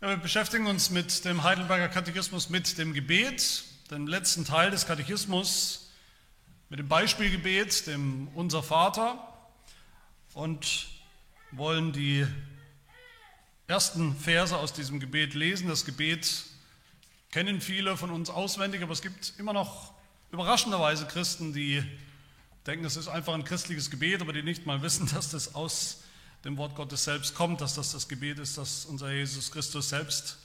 Ja, wir beschäftigen uns mit dem Heidelberger Katechismus, mit dem Gebet, dem letzten Teil des Katechismus, mit dem Beispielgebet, dem Unser Vater und wollen die ersten Verse aus diesem Gebet lesen. Das Gebet kennen viele von uns auswendig, aber es gibt immer noch überraschenderweise Christen, die denken, es ist einfach ein christliches Gebet, aber die nicht mal wissen, dass das aus dem Wort Gottes selbst kommt, dass das das Gebet ist, das unser Jesus Christus selbst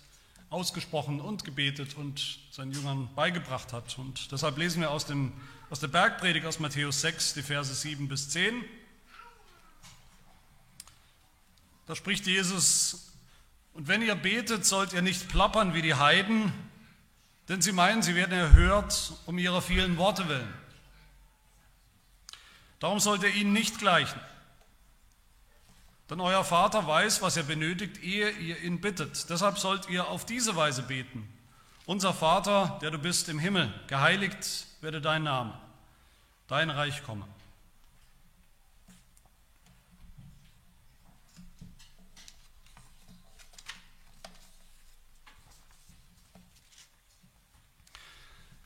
ausgesprochen und gebetet und seinen Jüngern beigebracht hat. Und deshalb lesen wir aus, dem, aus der Bergpredigt aus Matthäus 6, die Verse 7 bis 10. Da spricht Jesus, und wenn ihr betet, sollt ihr nicht plappern wie die Heiden, denn sie meinen, sie werden erhört um ihrer vielen Worte willen. Darum sollt ihr ihnen nicht gleichen. Denn euer Vater weiß, was ihr benötigt, ehe ihr ihn bittet. Deshalb sollt ihr auf diese Weise beten. Unser Vater, der du bist im Himmel, geheiligt werde dein Name, dein Reich komme.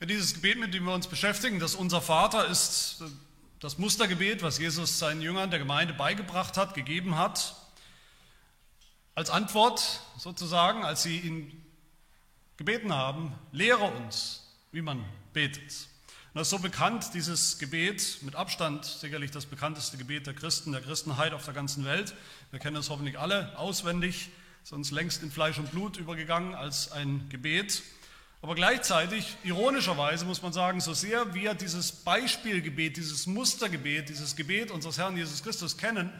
Dieses Gebet, mit dem wir uns beschäftigen, das unser Vater ist das Mustergebet, was Jesus seinen Jüngern der Gemeinde beigebracht hat, gegeben hat, als Antwort sozusagen, als sie ihn gebeten haben, lehre uns, wie man betet. Und das ist so bekannt, dieses Gebet, mit Abstand sicherlich das bekannteste Gebet der Christen, der Christenheit auf der ganzen Welt. Wir kennen es hoffentlich alle auswendig, uns längst in Fleisch und Blut übergegangen als ein Gebet. Aber gleichzeitig, ironischerweise muss man sagen, so sehr wir dieses Beispielgebet, dieses Mustergebet, dieses Gebet unseres Herrn Jesus Christus kennen,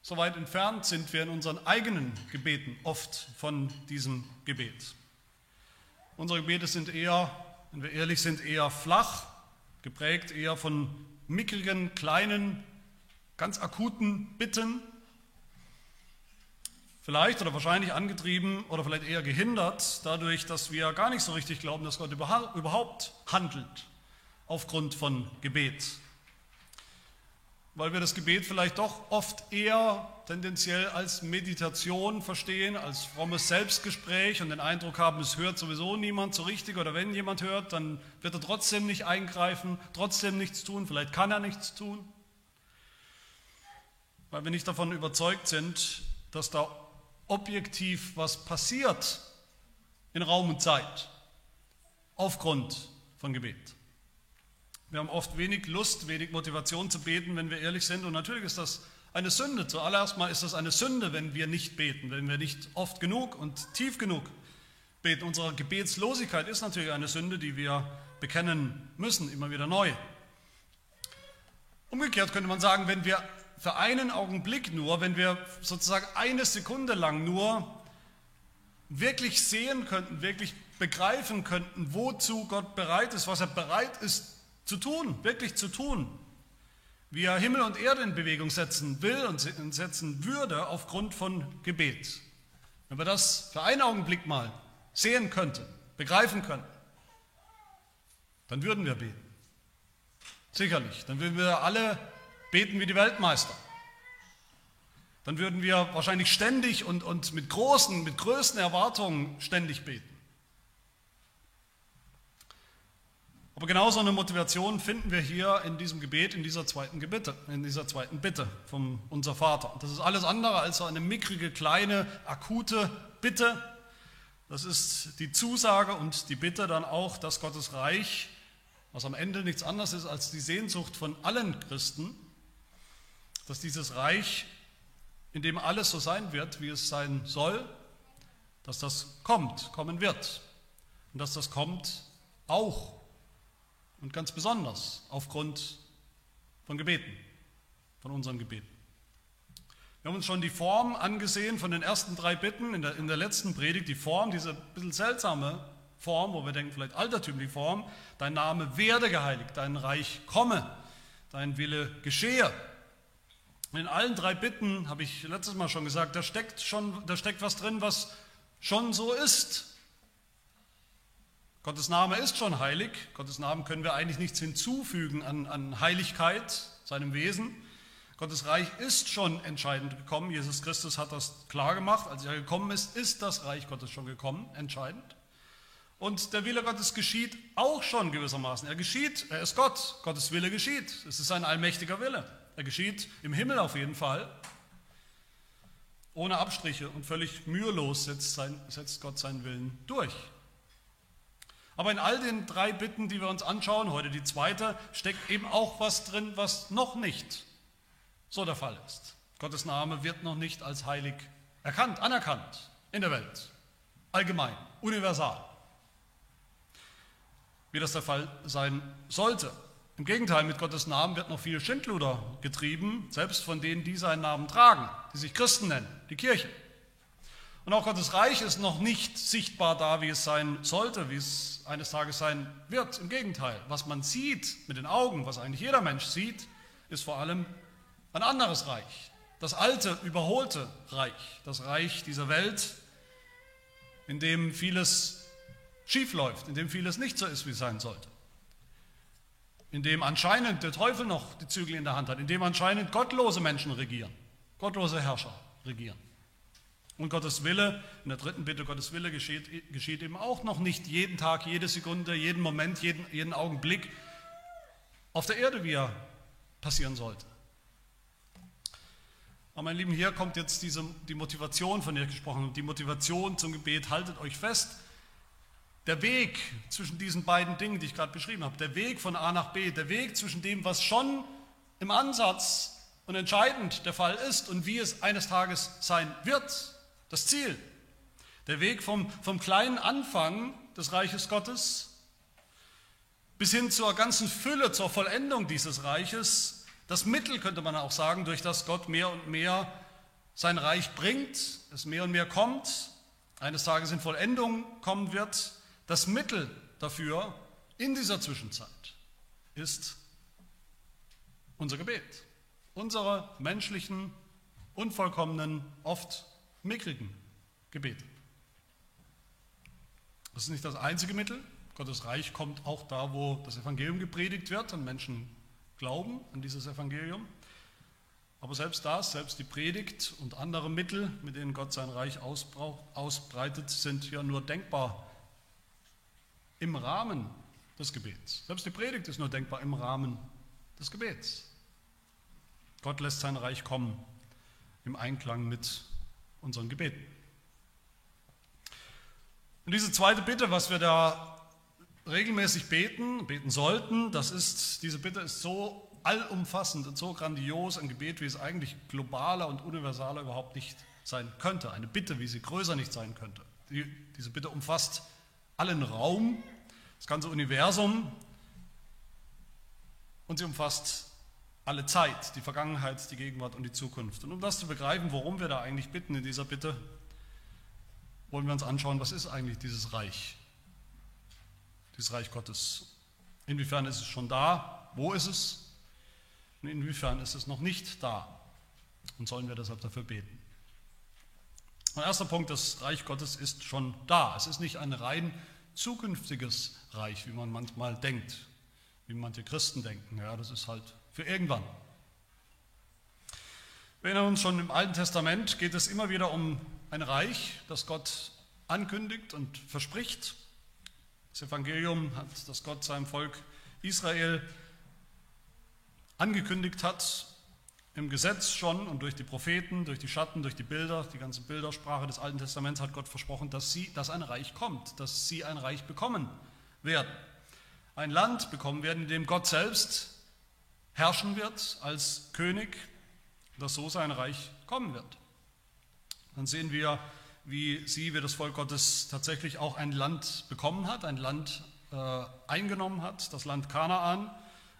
so weit entfernt sind wir in unseren eigenen Gebeten oft von diesem Gebet. Unsere Gebete sind eher, wenn wir ehrlich sind, eher flach, geprägt eher von mickrigen, kleinen, ganz akuten Bitten, Vielleicht oder wahrscheinlich angetrieben oder vielleicht eher gehindert dadurch, dass wir gar nicht so richtig glauben, dass Gott überhaupt handelt aufgrund von Gebet. Weil wir das Gebet vielleicht doch oft eher tendenziell als Meditation verstehen, als frommes Selbstgespräch und den Eindruck haben, es hört sowieso niemand so richtig oder wenn jemand hört, dann wird er trotzdem nicht eingreifen, trotzdem nichts tun, vielleicht kann er nichts tun. Weil wir nicht davon überzeugt sind, dass da objektiv was passiert in Raum und Zeit aufgrund von Gebet. Wir haben oft wenig Lust, wenig Motivation zu beten, wenn wir ehrlich sind. Und natürlich ist das eine Sünde. Zuallererst mal ist das eine Sünde, wenn wir nicht beten, wenn wir nicht oft genug und tief genug beten. Unsere Gebetslosigkeit ist natürlich eine Sünde, die wir bekennen müssen, immer wieder neu. Umgekehrt könnte man sagen, wenn wir für einen Augenblick nur, wenn wir sozusagen eine Sekunde lang nur wirklich sehen könnten, wirklich begreifen könnten, wozu Gott bereit ist, was er bereit ist zu tun, wirklich zu tun, wie er Himmel und Erde in Bewegung setzen will und setzen würde aufgrund von Gebet. Wenn wir das für einen Augenblick mal sehen könnten, begreifen könnten, dann würden wir beten. Sicherlich, dann würden wir alle beten wie die Weltmeister. Dann würden wir wahrscheinlich ständig und, und mit großen, mit größten Erwartungen ständig beten. Aber genauso eine Motivation finden wir hier in diesem Gebet, in dieser zweiten Bitte, in dieser zweiten Bitte vom Unser Vater. Das ist alles andere als so eine mickrige, kleine, akute Bitte. Das ist die Zusage und die Bitte dann auch, dass Gottes Reich, was am Ende nichts anderes ist als die Sehnsucht von allen Christen, dass dieses Reich, in dem alles so sein wird, wie es sein soll, dass das kommt, kommen wird. Und dass das kommt auch und ganz besonders aufgrund von Gebeten, von unseren Gebeten. Wir haben uns schon die Form angesehen von den ersten drei Bitten in der, in der letzten Predigt, die Form, diese bisschen seltsame Form, wo wir denken, vielleicht altertümliche Form, dein Name werde geheiligt, dein Reich komme, dein Wille geschehe. In allen drei Bitten, habe ich letztes Mal schon gesagt, da steckt, schon, da steckt was drin, was schon so ist. Gottes Name ist schon heilig. Gottes Namen können wir eigentlich nichts hinzufügen an, an Heiligkeit, seinem Wesen. Gottes Reich ist schon entscheidend gekommen. Jesus Christus hat das klar gemacht. Als er gekommen ist, ist das Reich Gottes schon gekommen, entscheidend. Und der Wille Gottes geschieht auch schon gewissermaßen. Er geschieht, er ist Gott. Gottes Wille geschieht. Es ist ein allmächtiger Wille. Er geschieht im Himmel auf jeden Fall. Ohne Abstriche und völlig mühelos setzt, sein, setzt Gott seinen Willen durch. Aber in all den drei Bitten, die wir uns anschauen, heute die zweite, steckt eben auch was drin, was noch nicht so der Fall ist. Gottes Name wird noch nicht als heilig erkannt, anerkannt in der Welt, allgemein, universal, wie das der Fall sein sollte. Im Gegenteil, mit Gottes Namen wird noch viel Schindluder getrieben, selbst von denen, die seinen Namen tragen, die sich Christen nennen, die Kirche. Und auch Gottes Reich ist noch nicht sichtbar da, wie es sein sollte, wie es eines Tages sein wird. Im Gegenteil, was man sieht mit den Augen, was eigentlich jeder Mensch sieht, ist vor allem ein anderes Reich. Das alte, überholte Reich. Das Reich dieser Welt, in dem vieles schiefläuft, in dem vieles nicht so ist, wie es sein sollte in dem anscheinend der Teufel noch die Zügel in der Hand hat, in dem anscheinend gottlose Menschen regieren, gottlose Herrscher regieren. Und Gottes Wille, in der dritten Bitte, Gottes Wille geschieht, geschieht eben auch noch nicht jeden Tag, jede Sekunde, jeden Moment, jeden, jeden Augenblick auf der Erde, wie er passieren sollte. Aber meine Lieben, hier kommt jetzt diese, die Motivation, von der ich gesprochen habe, die Motivation zum Gebet. Haltet euch fest, der Weg zwischen diesen beiden Dingen, die ich gerade beschrieben habe, der Weg von A nach B, der Weg zwischen dem, was schon im Ansatz und entscheidend der Fall ist und wie es eines Tages sein wird, das Ziel. Der Weg vom, vom kleinen Anfang des Reiches Gottes bis hin zur ganzen Fülle, zur Vollendung dieses Reiches, das Mittel könnte man auch sagen, durch das Gott mehr und mehr sein Reich bringt, es mehr und mehr kommt, eines Tages in Vollendung kommen wird, das Mittel dafür in dieser Zwischenzeit ist unser Gebet. Unsere menschlichen, unvollkommenen, oft mickrigen Gebete. Das ist nicht das einzige Mittel. Gottes Reich kommt auch da, wo das Evangelium gepredigt wird und Menschen glauben an dieses Evangelium. Aber selbst das, selbst die Predigt und andere Mittel, mit denen Gott sein Reich ausbreitet, sind ja nur denkbar im Rahmen des Gebets. Selbst die Predigt ist nur denkbar im Rahmen des Gebets. Gott lässt sein Reich kommen im Einklang mit unseren Gebeten. Und diese zweite Bitte, was wir da regelmäßig beten, beten sollten, das ist, diese Bitte ist so allumfassend und so grandios ein Gebet, wie es eigentlich globaler und universaler überhaupt nicht sein könnte. Eine Bitte, wie sie größer nicht sein könnte. Die, diese Bitte umfasst allen Raum, das ganze Universum und sie umfasst alle Zeit, die Vergangenheit, die Gegenwart und die Zukunft. Und um das zu begreifen, worum wir da eigentlich bitten in dieser Bitte, wollen wir uns anschauen, was ist eigentlich dieses Reich, dieses Reich Gottes. Inwiefern ist es schon da? Wo ist es? Und inwiefern ist es noch nicht da? Und sollen wir deshalb dafür beten? Mein erster Punkt, das Reich Gottes ist schon da. Es ist nicht ein rein zukünftiges Reich, wie man manchmal denkt, wie manche Christen denken. Ja, das ist halt für irgendwann. Wir erinnern uns schon im Alten Testament geht es immer wieder um ein Reich, das Gott ankündigt und verspricht. Das Evangelium hat, das Gott seinem Volk Israel angekündigt hat im Gesetz schon und durch die Propheten, durch die Schatten, durch die Bilder, die ganze Bildersprache des Alten Testaments hat Gott versprochen, dass, sie, dass ein Reich kommt, dass sie ein Reich bekommen werden. Ein Land bekommen werden, in dem Gott selbst herrschen wird als König, dass so sein Reich kommen wird. Dann sehen wir, wie sie, wie das Volk Gottes tatsächlich auch ein Land bekommen hat, ein Land äh, eingenommen hat, das Land Kanaan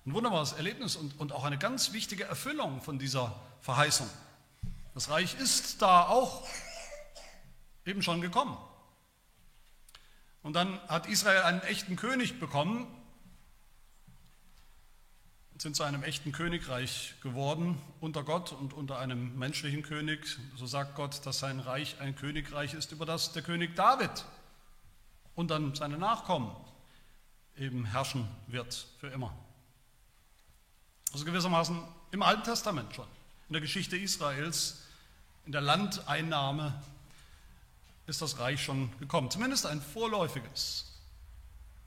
ein wunderbares Erlebnis und, und auch eine ganz wichtige Erfüllung von dieser Verheißung. Das Reich ist da auch eben schon gekommen. Und dann hat Israel einen echten König bekommen und sind zu einem echten Königreich geworden unter Gott und unter einem menschlichen König. So sagt Gott, dass sein Reich ein Königreich ist, über das der König David und dann seine Nachkommen eben herrschen wird für immer. Also gewissermaßen im Alten Testament schon. in der Geschichte Israels, in der Landeinnahme ist das Reich schon gekommen. Zumindest ein vorläufiges,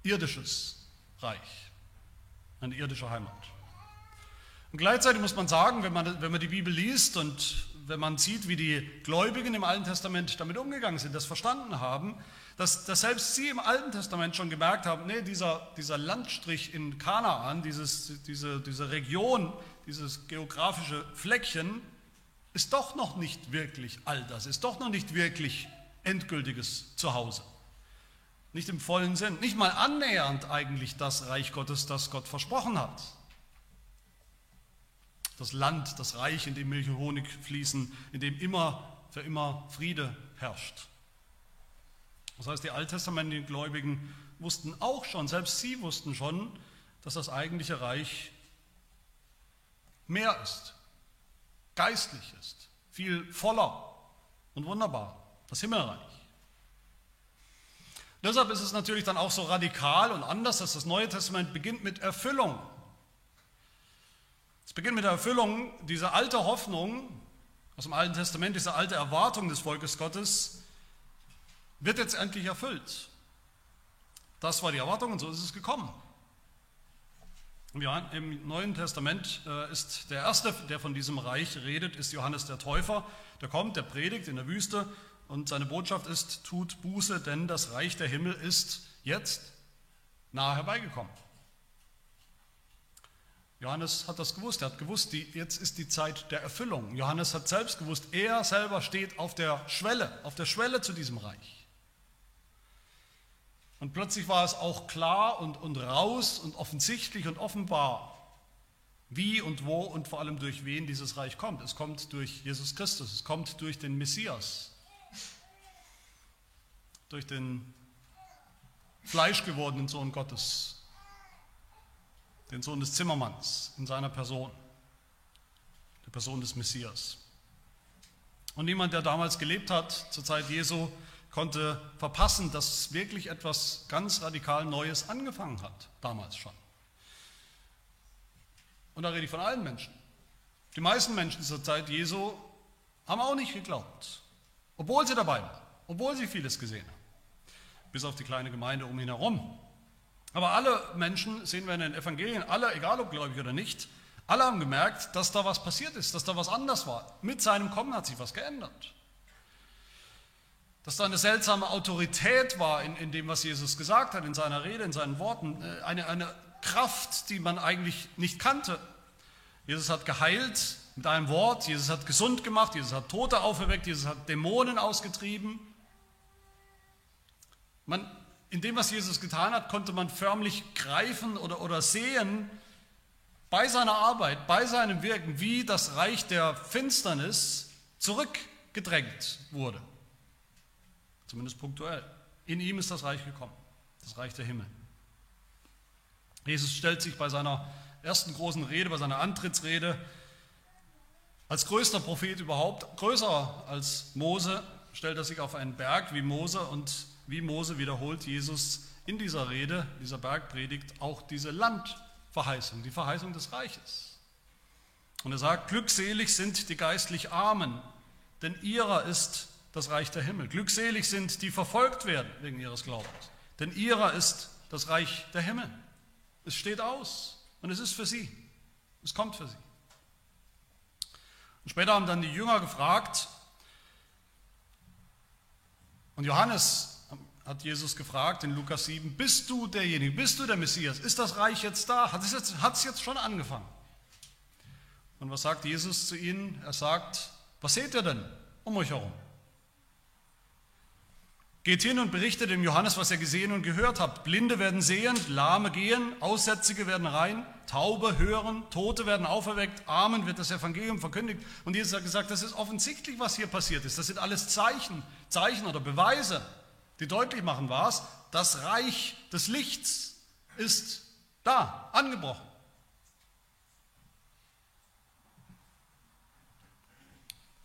irdisches Reich, eine irdische Heimat. Und gleichzeitig muss man sagen, wenn man, wenn man die Bibel liest und wenn man sieht, wie die Gläubigen im Alten Testament damit umgegangen sind, das verstanden haben, dass, dass selbst sie im Alten Testament schon gemerkt haben, nee, dieser, dieser Landstrich in Kanaan, dieses, diese, diese Region, dieses geografische Fleckchen, ist doch noch nicht wirklich all das, ist doch noch nicht wirklich endgültiges Zuhause. Nicht im vollen Sinn, nicht mal annähernd eigentlich das Reich Gottes, das Gott versprochen hat. Das Land, das Reich, in dem Milch und Honig fließen, in dem immer für immer Friede herrscht. Das heißt, die alttestamentlichen Gläubigen wussten auch schon, selbst sie wussten schon, dass das eigentliche Reich mehr ist, geistlich ist, viel voller und wunderbar, das Himmelreich. Deshalb ist es natürlich dann auch so radikal und anders, dass das Neue Testament beginnt mit Erfüllung. Es beginnt mit der Erfüllung dieser alte Hoffnung aus dem Alten Testament, diese alte Erwartung des Volkes Gottes, wird jetzt endlich erfüllt. Das war die Erwartung und so ist es gekommen. Im Neuen Testament äh, ist der Erste, der von diesem Reich redet, ist Johannes der Täufer. Der kommt, der predigt in der Wüste und seine Botschaft ist, tut Buße, denn das Reich der Himmel ist jetzt nahe herbeigekommen. Johannes hat das gewusst, er hat gewusst, die, jetzt ist die Zeit der Erfüllung. Johannes hat selbst gewusst, er selber steht auf der Schwelle, auf der Schwelle zu diesem Reich. Und plötzlich war es auch klar und, und raus und offensichtlich und offenbar, wie und wo und vor allem durch wen dieses Reich kommt. Es kommt durch Jesus Christus, es kommt durch den Messias, durch den fleischgewordenen Sohn Gottes, den Sohn des Zimmermanns in seiner Person, der Person des Messias. Und niemand, der damals gelebt hat, zur Zeit Jesu, konnte verpassen, dass wirklich etwas ganz radikal Neues angefangen hat, damals schon. Und da rede ich von allen Menschen. Die meisten Menschen zur Zeit Jesu haben auch nicht geglaubt, obwohl sie dabei waren, obwohl sie vieles gesehen haben, bis auf die kleine Gemeinde um ihn herum. Aber alle Menschen, sehen wir in den Evangelien, alle, egal ob gläubig oder nicht, alle haben gemerkt, dass da was passiert ist, dass da was anders war. Mit seinem Kommen hat sich was geändert dass da eine seltsame Autorität war in, in dem, was Jesus gesagt hat, in seiner Rede, in seinen Worten, äh, eine, eine Kraft, die man eigentlich nicht kannte. Jesus hat geheilt mit einem Wort, Jesus hat gesund gemacht, Jesus hat Tote auferweckt, Jesus hat Dämonen ausgetrieben. Man, in dem, was Jesus getan hat, konnte man förmlich greifen oder, oder sehen, bei seiner Arbeit, bei seinem Wirken, wie das Reich der Finsternis zurückgedrängt wurde. Zumindest punktuell. In ihm ist das Reich gekommen, das Reich der Himmel. Jesus stellt sich bei seiner ersten großen Rede, bei seiner Antrittsrede, als größter Prophet überhaupt, größer als Mose, stellt er sich auf einen Berg wie Mose und wie Mose wiederholt Jesus in dieser Rede, dieser Bergpredigt, auch diese Landverheißung, die Verheißung des Reiches. Und er sagt, glückselig sind die geistlich Armen, denn ihrer ist das Reich der Himmel. Glückselig sind, die verfolgt werden wegen ihres Glaubens, denn ihrer ist das Reich der Himmel. Es steht aus und es ist für sie. Es kommt für sie. Und später haben dann die Jünger gefragt, und Johannes hat Jesus gefragt in Lukas 7, bist du derjenige, bist du der Messias? Ist das Reich jetzt da? Hat es jetzt, hat es jetzt schon angefangen? Und was sagt Jesus zu ihnen? Er sagt, was seht ihr denn um euch herum? Geht hin und berichtet dem Johannes, was ihr gesehen und gehört habt. Blinde werden sehen, Lahme gehen, Aussätzige werden rein, Taube hören, Tote werden auferweckt, Armen wird das Evangelium verkündigt. Und Jesus hat gesagt, das ist offensichtlich, was hier passiert ist. Das sind alles Zeichen, Zeichen oder Beweise, die deutlich machen, was? Das Reich des Lichts ist da, angebrochen.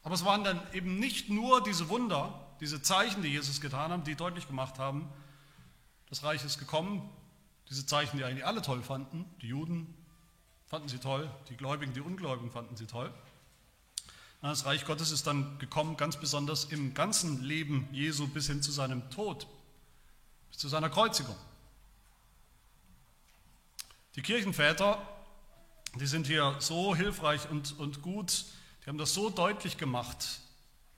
Aber es waren dann eben nicht nur diese Wunder, diese Zeichen, die Jesus getan hat, die deutlich gemacht haben, das Reich ist gekommen. Diese Zeichen, die eigentlich alle toll fanden, die Juden fanden sie toll, die Gläubigen, die Ungläubigen fanden sie toll. Das Reich Gottes ist dann gekommen, ganz besonders im ganzen Leben Jesu bis hin zu seinem Tod, bis zu seiner Kreuzigung. Die Kirchenväter, die sind hier so hilfreich und, und gut, die haben das so deutlich gemacht,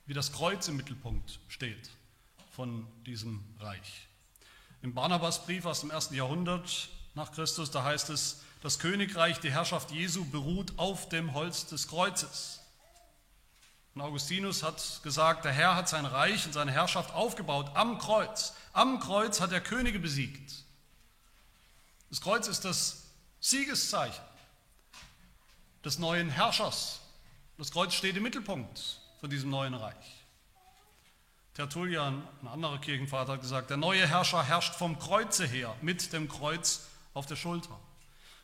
wie das Kreuz im Mittelpunkt steht von diesem Reich. Im Barnabasbrief aus dem ersten Jahrhundert nach Christus, da heißt es, das Königreich, die Herrschaft Jesu beruht auf dem Holz des Kreuzes. Und Augustinus hat gesagt, der Herr hat sein Reich und seine Herrschaft aufgebaut am Kreuz. Am Kreuz hat er Könige besiegt. Das Kreuz ist das Siegeszeichen des neuen Herrschers. Das Kreuz steht im Mittelpunkt von diesem neuen Reich. Tertullian, ein anderer Kirchenvater, hat gesagt, der neue Herrscher herrscht vom Kreuze her, mit dem Kreuz auf der Schulter.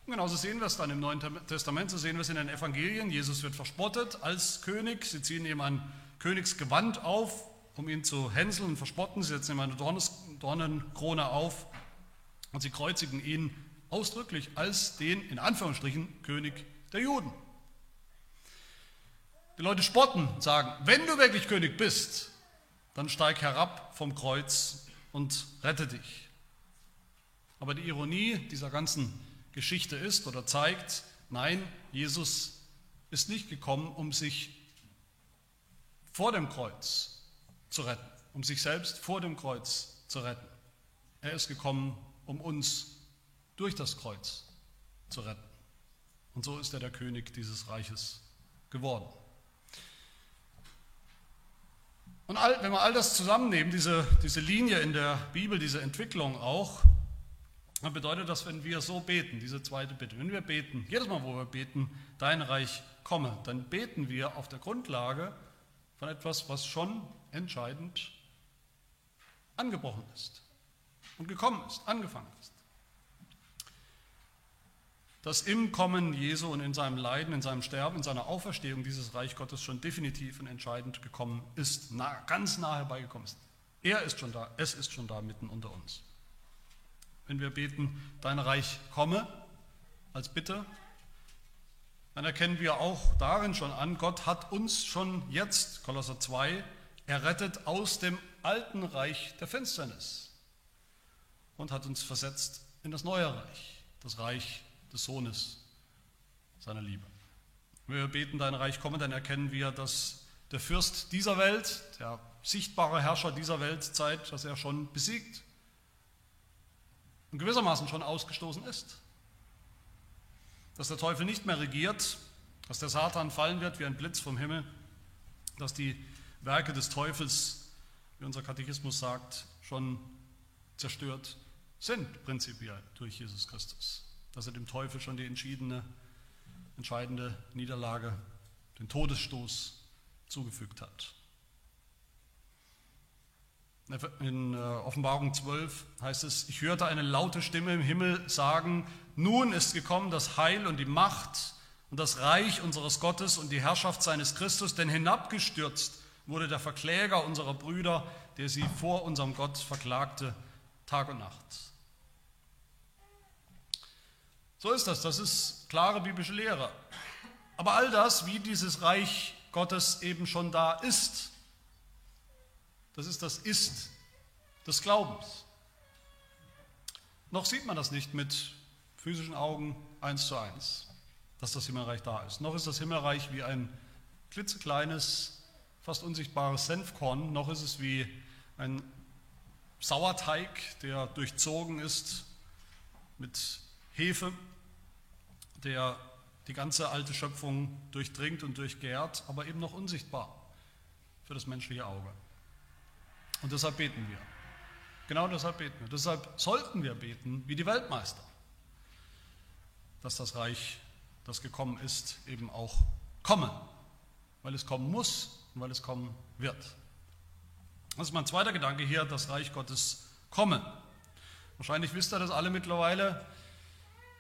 Und genauso sehen wir es dann im Neuen Testament, so sehen wir es in den Evangelien. Jesus wird verspottet als König. Sie ziehen ihm ein Königsgewand auf, um ihn zu hänseln und verspotten. Sie setzen ihm eine Dornenkrone auf und sie kreuzigen ihn ausdrücklich als den, in Anführungsstrichen, König der Juden. Die Leute spotten und sagen, wenn du wirklich König bist, dann steig herab vom Kreuz und rette dich. Aber die Ironie dieser ganzen Geschichte ist oder zeigt, nein, Jesus ist nicht gekommen, um sich vor dem Kreuz zu retten, um sich selbst vor dem Kreuz zu retten. Er ist gekommen, um uns durch das Kreuz zu retten. Und so ist er der König dieses Reiches geworden. Und all, wenn wir all das zusammennehmen, diese, diese Linie in der Bibel, diese Entwicklung auch, dann bedeutet das, wenn wir so beten, diese zweite Bitte, wenn wir beten, jedes Mal, wo wir beten, dein Reich komme, dann beten wir auf der Grundlage von etwas, was schon entscheidend angebrochen ist und gekommen ist, angefangen ist dass im Kommen Jesu und in seinem Leiden, in seinem Sterben, in seiner Auferstehung dieses Reich Gottes schon definitiv und entscheidend gekommen ist, nah, ganz nah herbeigekommen ist. Er ist schon da, es ist schon da mitten unter uns. Wenn wir beten, dein Reich komme, als Bitte, dann erkennen wir auch darin schon an, Gott hat uns schon jetzt, Kolosser 2, errettet aus dem alten Reich der Finsternis und hat uns versetzt in das neue Reich, das Reich des Sohnes seiner Liebe. Wenn wir beten, dein Reich komme, dann erkennen wir, dass der Fürst dieser Welt, der sichtbare Herrscher dieser Weltzeit, dass er schon besiegt und gewissermaßen schon ausgestoßen ist. Dass der Teufel nicht mehr regiert, dass der Satan fallen wird wie ein Blitz vom Himmel, dass die Werke des Teufels, wie unser Katechismus sagt, schon zerstört sind, prinzipiell durch Jesus Christus dass er dem Teufel schon die entschiedene, entscheidende Niederlage, den Todesstoß zugefügt hat. In äh, Offenbarung 12 heißt es, ich hörte eine laute Stimme im Himmel sagen, nun ist gekommen das Heil und die Macht und das Reich unseres Gottes und die Herrschaft seines Christus, denn hinabgestürzt wurde der Verkläger unserer Brüder, der sie vor unserem Gott verklagte, Tag und Nacht. So ist das, das ist klare biblische Lehre. Aber all das, wie dieses Reich Gottes eben schon da ist, das ist das Ist des Glaubens. Noch sieht man das nicht mit physischen Augen eins zu eins, dass das Himmelreich da ist. Noch ist das Himmelreich wie ein klitzekleines, fast unsichtbares Senfkorn, noch ist es wie ein Sauerteig, der durchzogen ist mit Hefe der die ganze alte Schöpfung durchdringt und durchgärt, aber eben noch unsichtbar für das menschliche Auge. Und deshalb beten wir. Genau deshalb beten wir. Deshalb sollten wir beten wie die Weltmeister, dass das Reich, das gekommen ist, eben auch komme, weil es kommen muss und weil es kommen wird. Das ist mein zweiter Gedanke hier, das Reich Gottes komme. Wahrscheinlich wisst ihr das alle mittlerweile,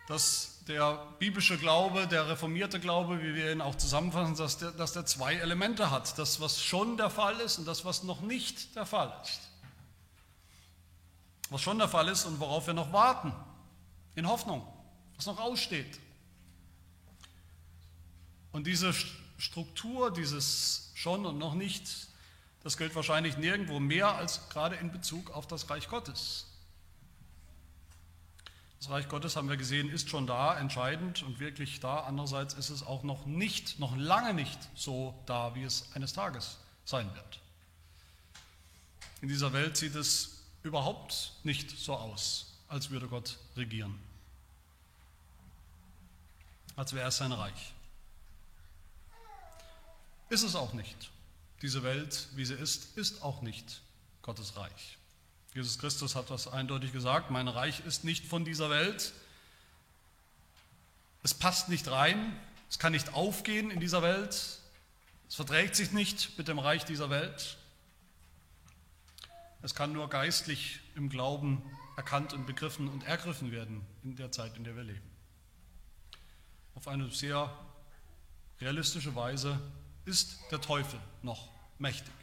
dass der biblische Glaube, der reformierte Glaube, wie wir ihn auch zusammenfassen, dass der, dass der zwei Elemente hat. Das, was schon der Fall ist und das, was noch nicht der Fall ist. Was schon der Fall ist und worauf wir noch warten, in Hoffnung, was noch aussteht. Und diese Struktur dieses schon und noch nicht, das gilt wahrscheinlich nirgendwo mehr als gerade in Bezug auf das Reich Gottes. Das Reich Gottes, haben wir gesehen, ist schon da, entscheidend und wirklich da. Andererseits ist es auch noch nicht, noch lange nicht so da, wie es eines Tages sein wird. In dieser Welt sieht es überhaupt nicht so aus, als würde Gott regieren, als wäre es sein Reich. Ist es auch nicht. Diese Welt, wie sie ist, ist auch nicht Gottes Reich. Jesus Christus hat das eindeutig gesagt, mein Reich ist nicht von dieser Welt. Es passt nicht rein, es kann nicht aufgehen in dieser Welt, es verträgt sich nicht mit dem Reich dieser Welt. Es kann nur geistlich im Glauben erkannt und begriffen und ergriffen werden in der Zeit, in der wir leben. Auf eine sehr realistische Weise ist der Teufel noch mächtig.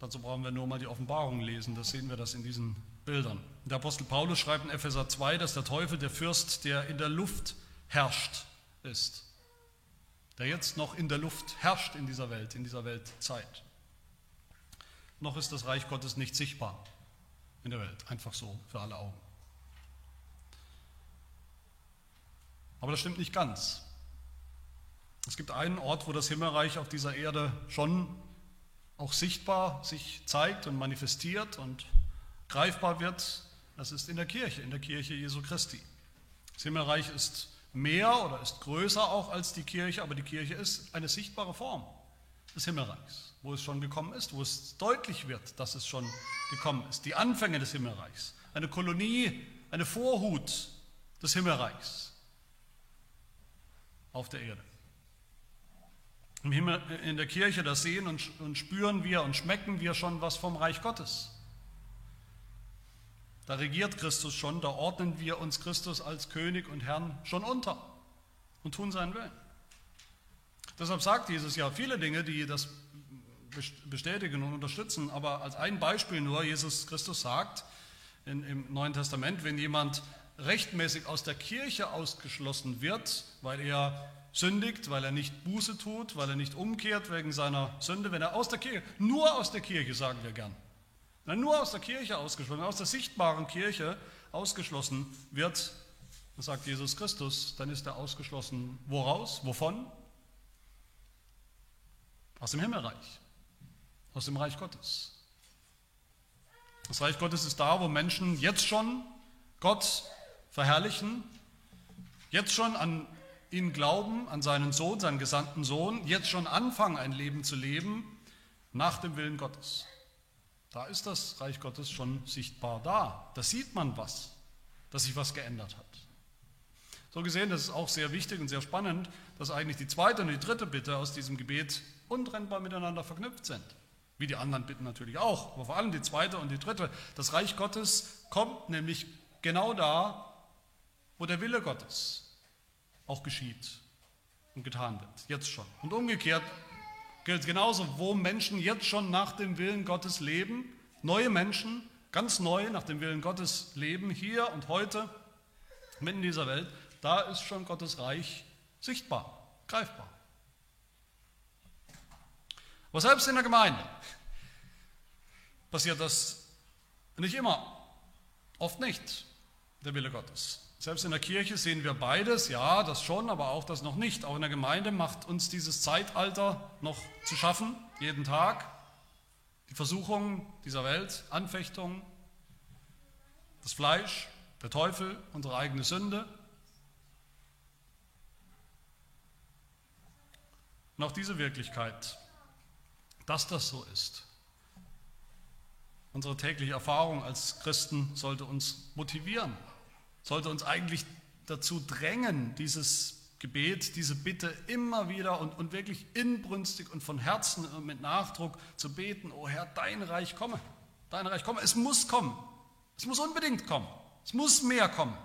Dazu brauchen wir nur mal die Offenbarung lesen, da sehen wir das in diesen Bildern. Der Apostel Paulus schreibt in Epheser 2, dass der Teufel der Fürst, der in der Luft herrscht, ist. Der jetzt noch in der Luft herrscht in dieser Welt, in dieser Weltzeit. Noch ist das Reich Gottes nicht sichtbar in der Welt, einfach so für alle Augen. Aber das stimmt nicht ganz. Es gibt einen Ort, wo das Himmelreich auf dieser Erde schon auch sichtbar sich zeigt und manifestiert und greifbar wird, das ist in der Kirche, in der Kirche Jesu Christi. Das Himmelreich ist mehr oder ist größer auch als die Kirche, aber die Kirche ist eine sichtbare Form des Himmelreichs, wo es schon gekommen ist, wo es deutlich wird, dass es schon gekommen ist. Die Anfänge des Himmelreichs, eine Kolonie, eine Vorhut des Himmelreichs auf der Erde. Im Himmel, in der Kirche, das sehen und, und spüren wir und schmecken wir schon was vom Reich Gottes. Da regiert Christus schon, da ordnen wir uns Christus als König und Herrn schon unter und tun seinen Willen. Deshalb sagt Jesus ja viele Dinge, die das bestätigen und unterstützen, aber als ein Beispiel nur, Jesus Christus sagt in, im Neuen Testament, wenn jemand rechtmäßig aus der Kirche ausgeschlossen wird, weil er sündigt, weil er nicht Buße tut, weil er nicht umkehrt wegen seiner Sünde, wenn er aus der Kirche, nur aus der Kirche, sagen wir gern, wenn er nur aus der Kirche ausgeschlossen, aus der sichtbaren Kirche ausgeschlossen wird, sagt Jesus Christus, dann ist er ausgeschlossen woraus? Wovon? Aus dem Himmelreich, aus dem Reich Gottes. Das Reich Gottes ist da, wo Menschen jetzt schon Gott verherrlichen, jetzt schon an ihn glauben, an seinen Sohn, seinen gesandten Sohn, jetzt schon anfangen, ein Leben zu leben nach dem Willen Gottes. Da ist das Reich Gottes schon sichtbar da. Da sieht man was, dass sich was geändert hat. So gesehen, das ist auch sehr wichtig und sehr spannend, dass eigentlich die zweite und die dritte Bitte aus diesem Gebet untrennbar miteinander verknüpft sind. Wie die anderen Bitten natürlich auch, aber vor allem die zweite und die dritte. Das Reich Gottes kommt nämlich genau da, wo der Wille Gottes auch geschieht und getan wird, jetzt schon. Und umgekehrt gilt genauso, wo Menschen jetzt schon nach dem Willen Gottes leben, neue Menschen, ganz neu nach dem Willen Gottes leben, hier und heute, mitten in dieser Welt, da ist schon Gottes Reich sichtbar, greifbar. Aber selbst in der Gemeinde passiert das nicht immer, oft nicht, der Wille Gottes. Selbst in der Kirche sehen wir beides, ja, das schon, aber auch das noch nicht. Auch in der Gemeinde macht uns dieses Zeitalter noch zu schaffen, jeden Tag. Die Versuchungen dieser Welt, Anfechtungen, das Fleisch, der Teufel, unsere eigene Sünde. Und auch diese Wirklichkeit, dass das so ist. Unsere tägliche Erfahrung als Christen sollte uns motivieren, sollte uns eigentlich dazu drängen, dieses Gebet, diese Bitte immer wieder und, und wirklich inbrünstig und von Herzen und mit Nachdruck zu beten, oh Herr, dein Reich komme, dein Reich komme, es muss kommen, es muss unbedingt kommen, es muss mehr kommen.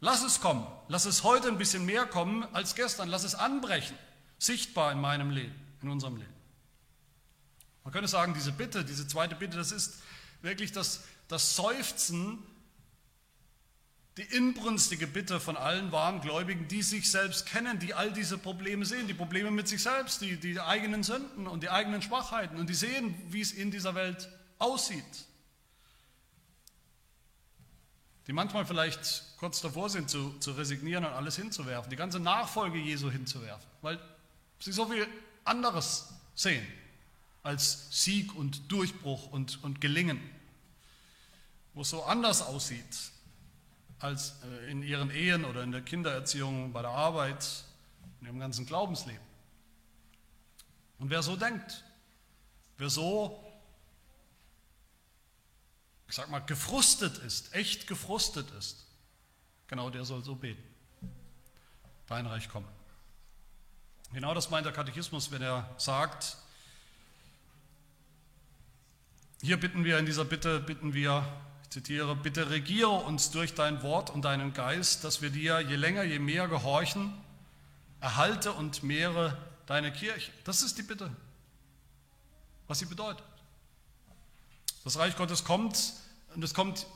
Lass es kommen, lass es heute ein bisschen mehr kommen als gestern, lass es anbrechen, sichtbar in meinem Leben, in unserem Leben. Man könnte sagen, diese Bitte, diese zweite Bitte, das ist wirklich das, das Seufzen die inbrünstige Bitte von allen wahren Gläubigen, die sich selbst kennen, die all diese Probleme sehen, die Probleme mit sich selbst, die, die eigenen Sünden und die eigenen Schwachheiten und die sehen, wie es in dieser Welt aussieht. Die manchmal vielleicht kurz davor sind zu, zu resignieren und alles hinzuwerfen, die ganze Nachfolge Jesu hinzuwerfen, weil sie so viel anderes sehen als Sieg und Durchbruch und, und Gelingen, wo es so anders aussieht als äh, in ihren Ehen oder in der Kindererziehung, bei der Arbeit, in ihrem ganzen Glaubensleben. Und wer so denkt, wer so, ich sag mal, gefrustet ist, echt gefrustet ist, genau der soll so beten. Dein Reich komme. Genau das meint der Katechismus, wenn er sagt, hier bitten wir in dieser Bitte, bitten wir zitiere, bitte regiere uns durch dein Wort und deinen Geist, dass wir dir je länger, je mehr gehorchen, erhalte und mehre deine Kirche. Das ist die Bitte, was sie bedeutet. Das Reich Gottes kommt und es kommt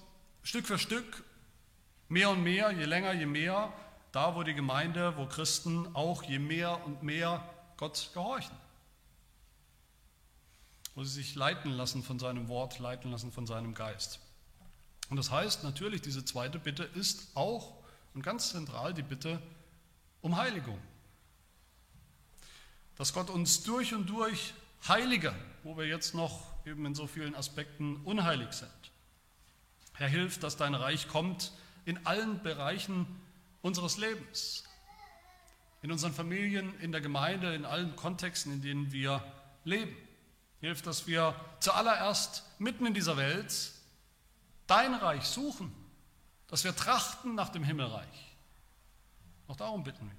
Stück für Stück, mehr und mehr, je länger, je mehr, da wo die Gemeinde, wo Christen auch je mehr und mehr Gott gehorchen. Wo sie sich leiten lassen von seinem Wort, leiten lassen von seinem Geist. Und das heißt natürlich, diese zweite Bitte ist auch und ganz zentral die Bitte um Heiligung. Dass Gott uns durch und durch heilige, wo wir jetzt noch eben in so vielen Aspekten unheilig sind. Herr, hilf, dass dein Reich kommt in allen Bereichen unseres Lebens. In unseren Familien, in der Gemeinde, in allen Kontexten, in denen wir leben. Hilf, dass wir zuallererst mitten in dieser Welt dein Reich suchen, dass wir trachten nach dem Himmelreich. Auch darum bitten wir.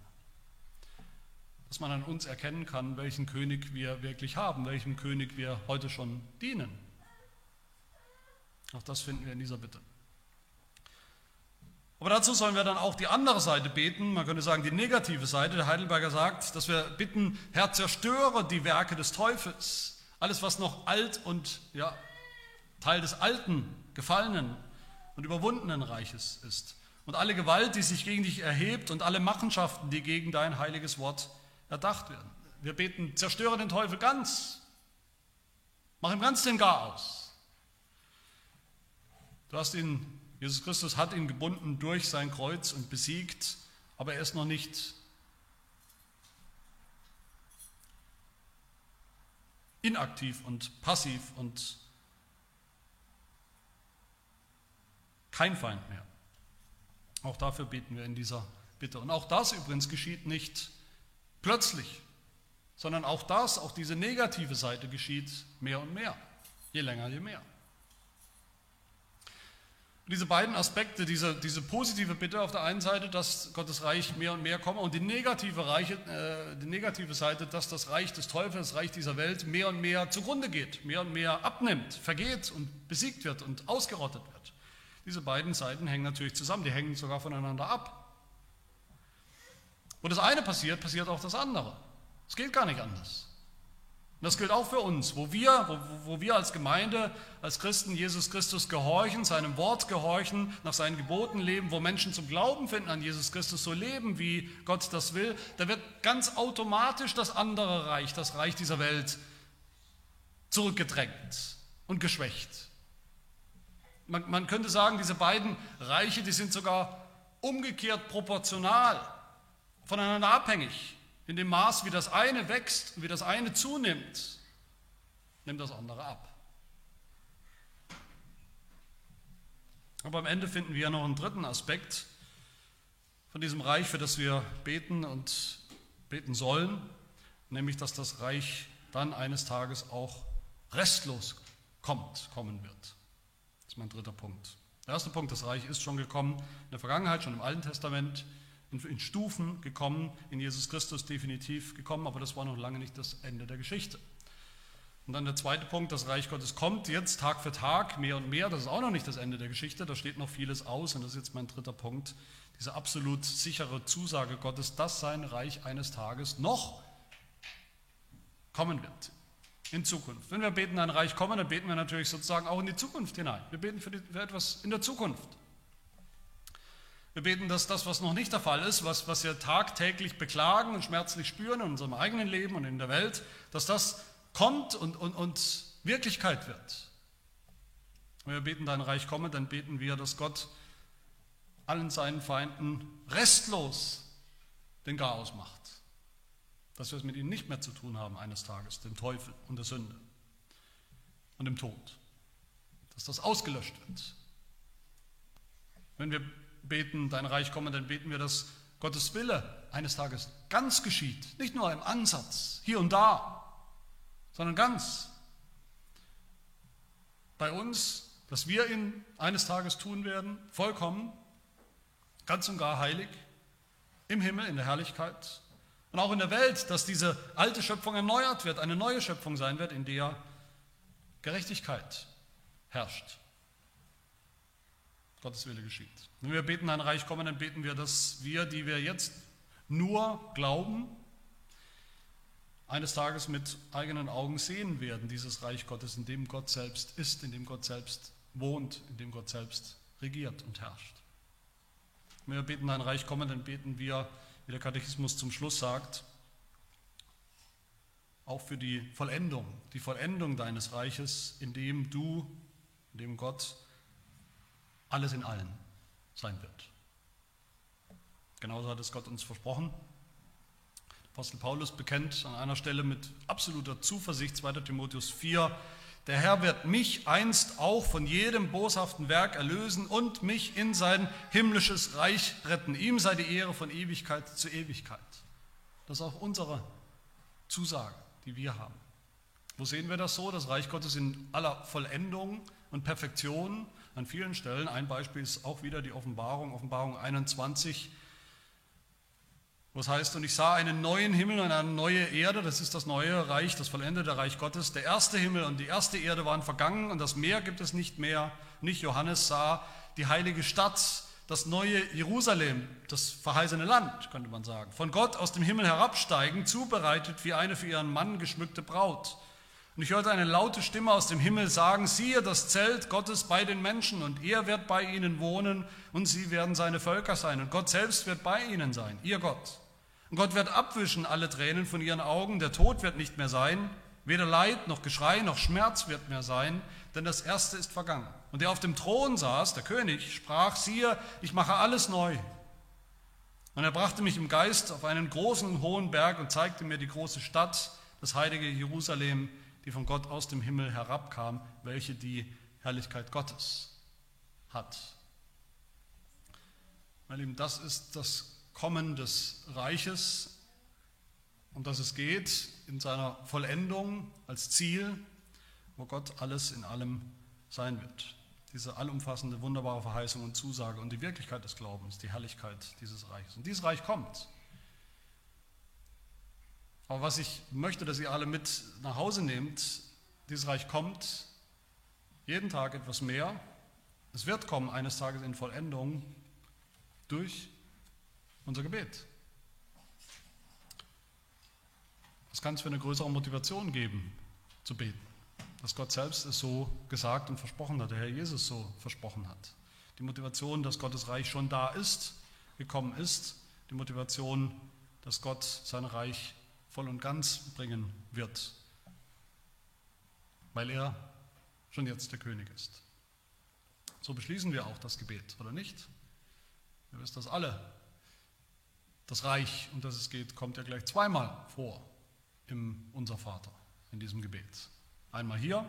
Dass man an uns erkennen kann, welchen König wir wirklich haben, welchem König wir heute schon dienen. Auch das finden wir in dieser Bitte. Aber dazu sollen wir dann auch die andere Seite beten, man könnte sagen die negative Seite. Der Heidelberger sagt, dass wir bitten, Herr, zerstöre die Werke des Teufels. Alles, was noch alt und ja, Teil des Alten gefallenen und überwundenen Reiches ist. Und alle Gewalt, die sich gegen dich erhebt und alle Machenschaften, die gegen dein heiliges Wort erdacht werden. Wir beten, zerstöre den Teufel ganz. Mach ihm ganz den Gar aus. Du hast ihn, Jesus Christus hat ihn gebunden durch sein Kreuz und besiegt, aber er ist noch nicht inaktiv und passiv und kein Feind mehr. Auch dafür beten wir in dieser Bitte. Und auch das übrigens geschieht nicht plötzlich, sondern auch das, auch diese negative Seite geschieht mehr und mehr, je länger, je mehr. Und diese beiden Aspekte, diese, diese positive Bitte auf der einen Seite, dass Gottes Reich mehr und mehr komme, und die negative, Reiche, äh, die negative Seite, dass das Reich des Teufels, das Reich dieser Welt mehr und mehr zugrunde geht, mehr und mehr abnimmt, vergeht und besiegt wird und ausgerottet wird. Diese beiden Seiten hängen natürlich zusammen, die hängen sogar voneinander ab. Wo das eine passiert, passiert auch das andere. Es geht gar nicht anders. Und das gilt auch für uns, wo wir, wo, wo wir als Gemeinde, als Christen Jesus Christus gehorchen, seinem Wort gehorchen, nach seinen Geboten leben, wo Menschen zum Glauben finden an Jesus Christus, so leben, wie Gott das will, da wird ganz automatisch das andere Reich, das Reich dieser Welt, zurückgedrängt und geschwächt. Man, man könnte sagen, diese beiden Reiche, die sind sogar umgekehrt proportional, voneinander abhängig. In dem Maß, wie das eine wächst und wie das eine zunimmt, nimmt das andere ab. Aber am Ende finden wir noch einen dritten Aspekt von diesem Reich, für das wir beten und beten sollen, nämlich dass das Reich dann eines Tages auch restlos kommt, kommen wird ist mein dritter Punkt. Der erste Punkt, das Reich ist schon gekommen, in der Vergangenheit, schon im Alten Testament, in, in Stufen gekommen, in Jesus Christus definitiv gekommen, aber das war noch lange nicht das Ende der Geschichte. Und dann der zweite Punkt, das Reich Gottes kommt jetzt Tag für Tag mehr und mehr. Das ist auch noch nicht das Ende der Geschichte, da steht noch vieles aus. Und das ist jetzt mein dritter Punkt, diese absolut sichere Zusage Gottes, dass sein Reich eines Tages noch kommen wird in Zukunft. Wenn wir beten, ein Reich kommen, dann beten wir natürlich sozusagen auch in die Zukunft hinein. Wir beten für, die, für etwas in der Zukunft. Wir beten, dass das, was noch nicht der Fall ist, was, was wir tagtäglich beklagen und schmerzlich spüren in unserem eigenen Leben und in der Welt, dass das kommt und, und, und Wirklichkeit wird. Wenn wir beten, dein Reich komme, dann beten wir, dass Gott allen seinen Feinden restlos den Chaos macht. Dass wir es mit ihnen nicht mehr zu tun haben eines Tages, dem Teufel und der Sünde und dem Tod. Dass das ausgelöscht wird. Wenn wir beten, dein Reich komme, dann beten wir, dass Gottes Wille eines Tages ganz geschieht. Nicht nur im Ansatz, hier und da, sondern ganz. Bei uns, dass wir ihn eines Tages tun werden, vollkommen, ganz und gar heilig, im Himmel, in der Herrlichkeit. Und auch in der Welt, dass diese alte Schöpfung erneuert wird, eine neue Schöpfung sein wird, in der Gerechtigkeit herrscht. Gottes Wille geschieht. Wenn wir beten, ein Reich kommen, dann beten wir, dass wir, die wir jetzt nur glauben, eines Tages mit eigenen Augen sehen werden, dieses Reich Gottes, in dem Gott selbst ist, in dem Gott selbst wohnt, in dem Gott selbst regiert und herrscht. Wenn wir beten, ein Reich kommen, dann beten wir, wie der Katechismus zum Schluss sagt, auch für die Vollendung, die Vollendung deines Reiches, in dem du, in dem Gott alles in allen sein wird. Genauso hat es Gott uns versprochen. Apostel Paulus bekennt an einer Stelle mit absoluter Zuversicht, 2. Timotheus 4, der Herr wird mich einst auch von jedem boshaften Werk erlösen und mich in sein himmlisches Reich retten. Ihm sei die Ehre von Ewigkeit zu Ewigkeit. Das ist auch unsere Zusage, die wir haben. Wo sehen wir das so? Das Reich Gottes in aller Vollendung und Perfektion an vielen Stellen. Ein Beispiel ist auch wieder die Offenbarung, Offenbarung 21, wo es heißt, und ich sah einen neuen Himmel und eine neue Erde, das ist das neue Reich, das vollendete Reich Gottes. Der erste Himmel und die erste Erde waren vergangen und das Meer gibt es nicht mehr. Nicht Johannes sah die heilige Stadt, das neue Jerusalem, das verheißene Land, könnte man sagen, von Gott aus dem Himmel herabsteigen, zubereitet wie eine für ihren Mann geschmückte Braut. Und ich hörte eine laute Stimme aus dem Himmel sagen, siehe das Zelt Gottes bei den Menschen und er wird bei ihnen wohnen und sie werden seine Völker sein und Gott selbst wird bei ihnen sein, ihr Gott. Und Gott wird abwischen alle Tränen von ihren Augen, der Tod wird nicht mehr sein, weder Leid noch Geschrei noch Schmerz wird mehr sein, denn das Erste ist vergangen. Und der auf dem Thron saß, der König, sprach, siehe, ich mache alles neu. Und er brachte mich im Geist auf einen großen, hohen Berg und zeigte mir die große Stadt, das heilige Jerusalem, die von Gott aus dem Himmel herabkam, welche die Herrlichkeit Gottes hat. Meine Lieben, das ist das Kommen des Reiches, um das es geht, in seiner Vollendung als Ziel, wo Gott alles in allem sein wird. Diese allumfassende, wunderbare Verheißung und Zusage und die Wirklichkeit des Glaubens, die Herrlichkeit dieses Reiches. Und dieses Reich kommt. Aber was ich möchte, dass ihr alle mit nach Hause nehmt, dieses Reich kommt jeden Tag etwas mehr. Es wird kommen eines Tages in Vollendung durch unser Gebet. Was kann es für eine größere Motivation geben, zu beten? Dass Gott selbst es so gesagt und versprochen hat, der Herr Jesus so versprochen hat. Die Motivation, dass Gottes Reich schon da ist, gekommen ist. Die Motivation, dass Gott sein Reich voll und ganz bringen wird, weil er schon jetzt der König ist. So beschließen wir auch das Gebet, oder nicht? Ihr wisst das alle. Das Reich, um das es geht, kommt ja gleich zweimal vor im Unser Vater, in diesem Gebet. Einmal hier,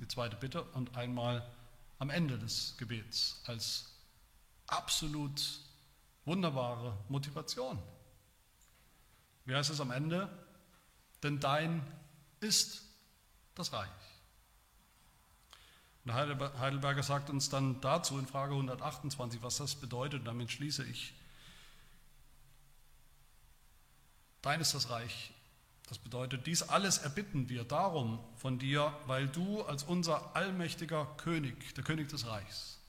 die zweite Bitte, und einmal am Ende des Gebets als absolut wunderbare Motivation. Wie heißt es am Ende? Denn dein ist das Reich. Und Heidelberger sagt uns dann dazu in Frage 128, was das bedeutet. Damit schließe ich. Dein ist das Reich. Das bedeutet, dies alles erbitten wir darum von dir, weil du als unser allmächtiger König, der König des Reichs,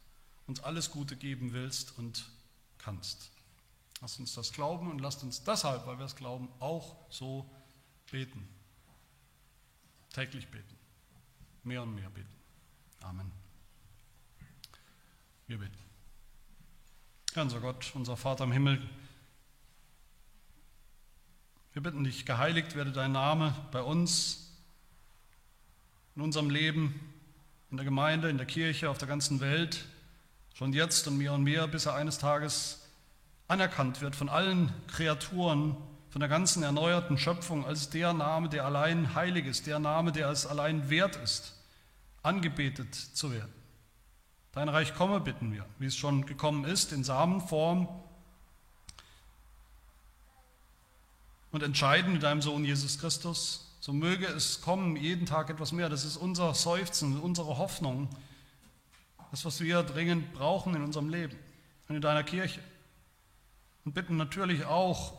uns alles Gute geben willst und kannst. Lasst uns das glauben und lasst uns deshalb, weil wir es glauben, auch so beten. Täglich beten. Mehr und mehr beten. Amen. Wir beten. Ja, unser Gott, unser Vater im Himmel, wir bitten dich, geheiligt werde dein Name bei uns, in unserem Leben, in der Gemeinde, in der Kirche, auf der ganzen Welt, schon jetzt und mehr und mehr, bis er eines Tages anerkannt wird von allen Kreaturen, von der ganzen erneuerten Schöpfung als der Name, der allein heilig ist, der Name, der es allein wert ist, angebetet zu werden. Dein Reich komme, bitten wir, wie es schon gekommen ist, in Samenform und entscheiden in deinem Sohn Jesus Christus. So möge es kommen, jeden Tag etwas mehr. Das ist unser Seufzen, unsere Hoffnung, das, was wir dringend brauchen in unserem Leben und in deiner Kirche. Und bitten natürlich auch,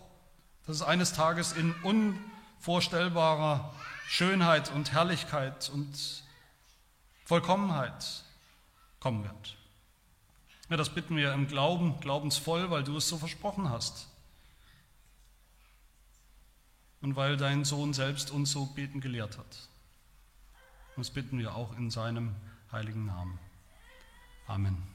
dass es eines Tages in unvorstellbarer Schönheit und Herrlichkeit und Vollkommenheit kommen wird. Ja, das bitten wir im Glauben, glaubensvoll, weil du es so versprochen hast. Und weil dein Sohn selbst uns so beten gelehrt hat. Das bitten wir auch in seinem heiligen Namen. Amen.